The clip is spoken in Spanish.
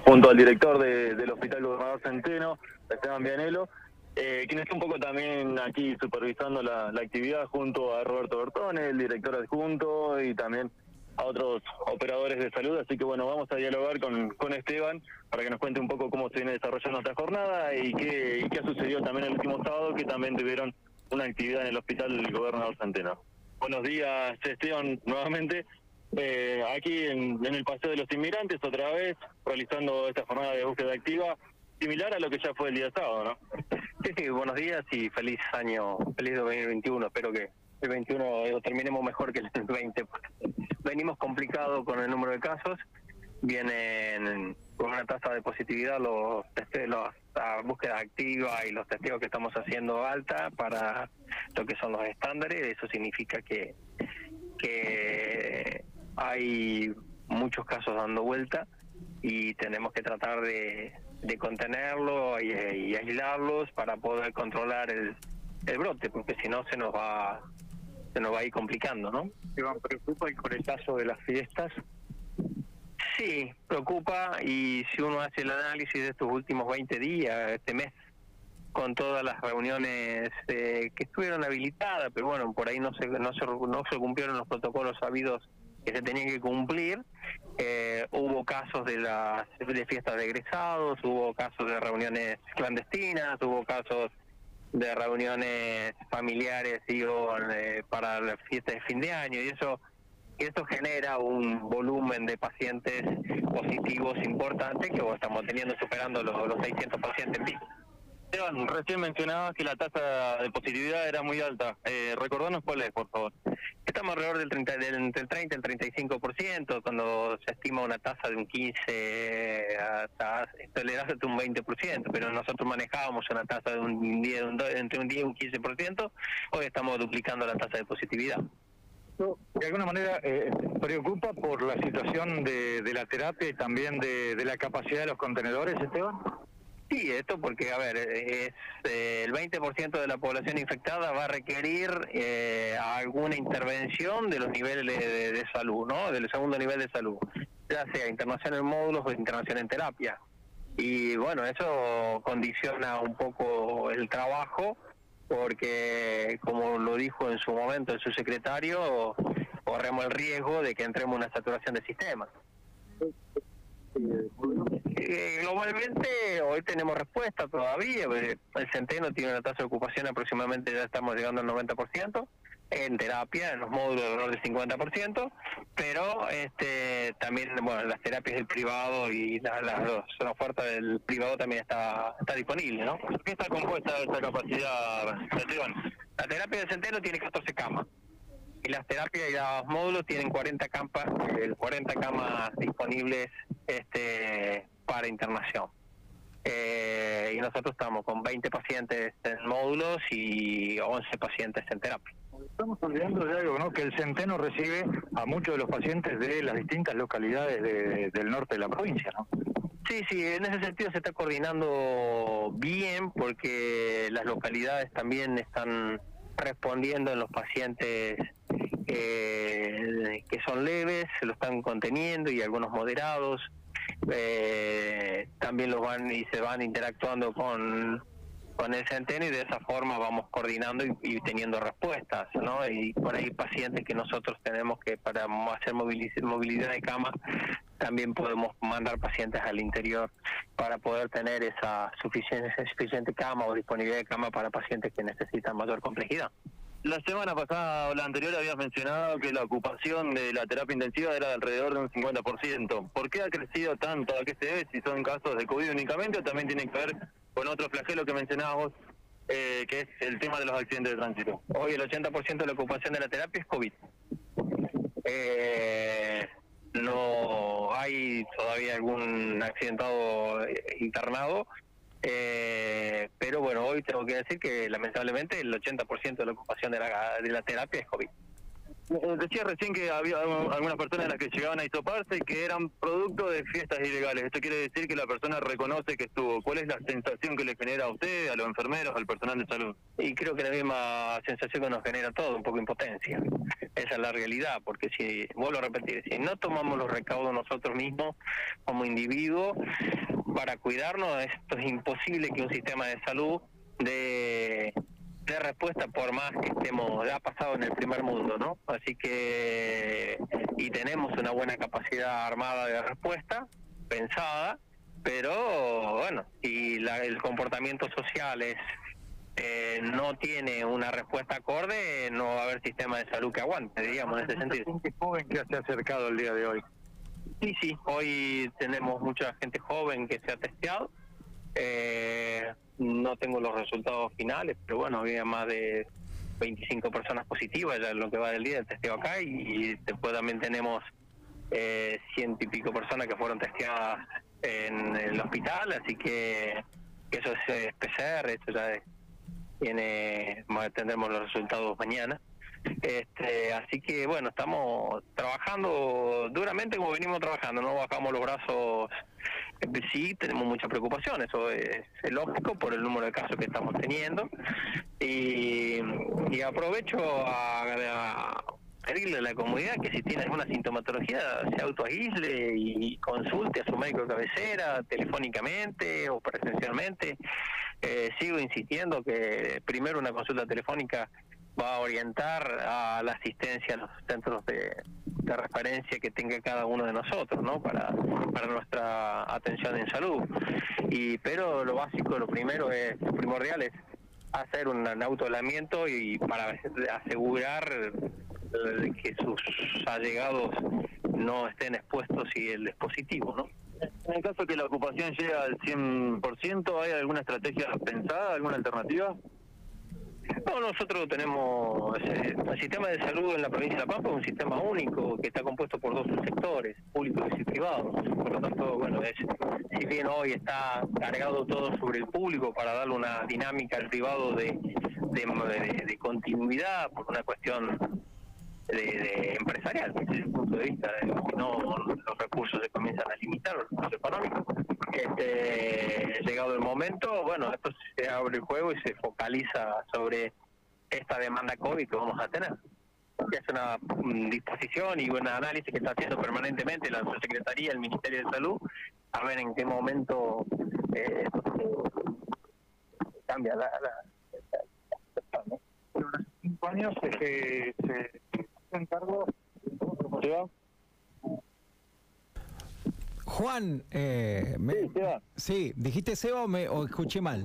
junto al director del Hospital Gobernador Centeno, Esteban Vianelo, eh, quien está un poco también aquí supervisando la, actividad junto a Roberto Bertone, el director adjunto, y también a otros operadores de salud. Así que bueno, vamos a dialogar con, con Esteban para que nos cuente un poco cómo se viene desarrollando esta jornada y qué, y qué ha sucedido también el último sábado, que también tuvieron una actividad en el Hospital Gobernador Centeno. Buenos días, Esteban, nuevamente. Eh, aquí en, el Paseo de los Inmigrantes, otra vez, realizando esta jornada de búsqueda activa, similar a lo que ya fue el día sábado, ¿no? Sí, sí, buenos días y feliz año, feliz 2021. Espero que el 21 lo terminemos mejor que el 20. Venimos complicados con el número de casos, vienen con una tasa de positividad los testeos, la búsqueda activa y los testigos que estamos haciendo alta para lo que son los estándares. Eso significa que, que hay muchos casos dando vuelta y tenemos que tratar de, de contenerlo y, aislarlos para poder controlar el, el brote, porque si no se nos va se nos va a ir complicando, ¿no? Iván, ¿preocupa con el caso de las fiestas? Sí, preocupa y si uno hace el análisis de estos últimos 20 días, este mes, con todas las reuniones eh, que estuvieron habilitadas, pero bueno, por ahí no se, no se, no se cumplieron los protocolos sabidos que se tenían que cumplir. Eh, hubo casos de las de fiestas de egresados, hubo casos de reuniones clandestinas, hubo casos de reuniones familiares digo, eh, para la fiesta de fin de año y eso eso genera un volumen de pacientes positivos importante que estamos teniendo superando los, los 600 pacientes. Esteban, recién mencionabas que la tasa de positividad era muy alta. Eh, recordanos cuál es, por favor. Estamos alrededor del, 30, del entre el 30 y el 35%, cuando se estima una tasa de un 15 hasta tolerarse hasta un 20%, pero nosotros manejábamos una tasa de un 10, entre un 10 y un 15%, hoy estamos duplicando la tasa de positividad. De alguna manera eh, preocupa por la situación de, la terapia y también de, de la capacidad de los contenedores, Esteban. Sí, esto porque, a ver, es eh, el 20% de la población infectada va a requerir eh, alguna intervención de los niveles de, salud, ¿no? Del segundo nivel de salud, ya sea internación en módulos o internación en terapia. Y bueno, eso condiciona un poco el trabajo porque, como lo dijo en su momento el subsecretario, corremos el riesgo de que entremos en una saturación del sistema. Eh, globalmente hoy tenemos respuesta todavía. Eh, el centeno tiene una tasa de ocupación aproximadamente, ya estamos llegando al 90%, en terapia, en los módulos de honor del 50%, pero este también, bueno, las terapias del privado y la, oferta del privado también está, está disponible, ¿no? ¿Qué está compuesta esa capacidad, La terapia del centeno tiene 14 camas y las terapias y los módulos tienen 40 camas, 40 camas disponibles este para internación. Eh, y nosotros estamos con 20 pacientes en módulos y 11 pacientes en terapia. Estamos olvidando de algo, ¿no? Que el Centeno recibe a muchos de los pacientes de las distintas localidades del norte de la provincia, ¿no? Sí, sí, en ese sentido se está coordinando bien porque las localidades también están respondiendo en los pacientes eh, leves, se lo están conteniendo y algunos moderados. Eh, también los van y se van interactuando con, con el centeno y de esa forma vamos coordinando y, teniendo respuestas, ¿no? Y por ahí pacientes que nosotros tenemos que para hacer movilidad de cama también podemos mandar pacientes al interior para poder tener esa suficiente, suficiente cama o disponibilidad de cama para pacientes que necesitan mayor complejidad. La semana pasada o la anterior habías mencionado que la ocupación de la terapia intensiva era de alrededor de un 50%. ¿Por qué ha crecido tanto? ¿A qué se debe? Si son casos de COVID únicamente o también tiene que ver con otro flagelo que mencionabas eh, que es el tema de los accidentes de tránsito. Hoy el 80% de la ocupación de la terapia es COVID. Eh, no hay todavía algún accidentado eh, internado eh, pero bueno, hoy tengo que decir que lamentablemente el 80% de la ocupación de la, de la terapia es COVID. Eh, decía recién que había algunas personas las que llegaban a isoparse que eran producto de fiestas ilegales. Esto quiere decir que la persona reconoce que estuvo. ¿Cuál es la sensación que le genera a usted, a los enfermeros, al personal de salud? Y creo que la misma sensación que nos genera todo, un poco impotencia. Esa es la realidad, porque si, vuelvo a repetir, si no tomamos los recaudos nosotros mismos como individuos para cuidarnos, esto es imposible que un sistema de salud de de respuesta por más que estemos, ha pasado en el primer mundo, ¿no? Así que, y tenemos una buena capacidad armada de respuesta, pensada, pero bueno, si la, el comportamiento social es eh, no tiene una respuesta acorde, no va a haber sistema de salud que aguante, digamos, en ese sentido. gente joven que se ha acercado el día de hoy? Sí, sí, hoy tenemos mucha gente joven que se ha testeado. Eh, no tengo los resultados finales, pero bueno, había más de 25 personas positivas ya en lo que va del día del testeo acá y, después también tenemos eh, ciento y pico personas que fueron testeadas en el hospital, así que, eso es eh, PCR, esto ya tiene, tendremos los resultados mañana. Este, así que bueno, estamos trabajando duramente como venimos trabajando, no bajamos los brazos. Eh, sí, tenemos mucha preocupación, eso es, lógico por el número de casos que estamos teniendo. Y, aprovecho a, pedirle a la comunidad que si tiene alguna sintomatología se autoaísle y consulte a su médico cabecera telefónicamente o presencialmente. Eh, sigo insistiendo que primero una consulta telefónica va a orientar a la asistencia a los centros de, referencia que tenga cada uno de nosotros, ¿no? Para, para nuestra atención en salud. Y pero lo básico, lo primero es, lo primordial es hacer un autolamiento y para asegurar que sus allegados no estén expuestos y el dispositivo, ¿no? En el caso que la ocupación llegue al 100%, ¿hay alguna estrategia pensada, alguna alternativa? No, nosotros tenemos eh, el sistema de salud en la provincia de La Pampa es un sistema único que está compuesto por dos sectores, públicos y privados. Por lo tanto, bueno, es, si bien hoy está cargado todo sobre el público para darle una dinámica al privado de, de, continuidad por una cuestión de, empresarial, desde el punto de vista de que no los recursos se comienzan a limitar, los recursos económicos. Este, llegado el momento, bueno, esto se abre el juego y se focaliza sobre esta demanda COVID que vamos a tener. Es una mm, disposición y un análisis que está haciendo permanentemente la Secretaría, el Ministerio de Salud, a ver en qué momento eh, cambia la, la, cinco años se, se encargo Juan, eh, me, sí, sí, dijiste Seba o, me, o escuché mal.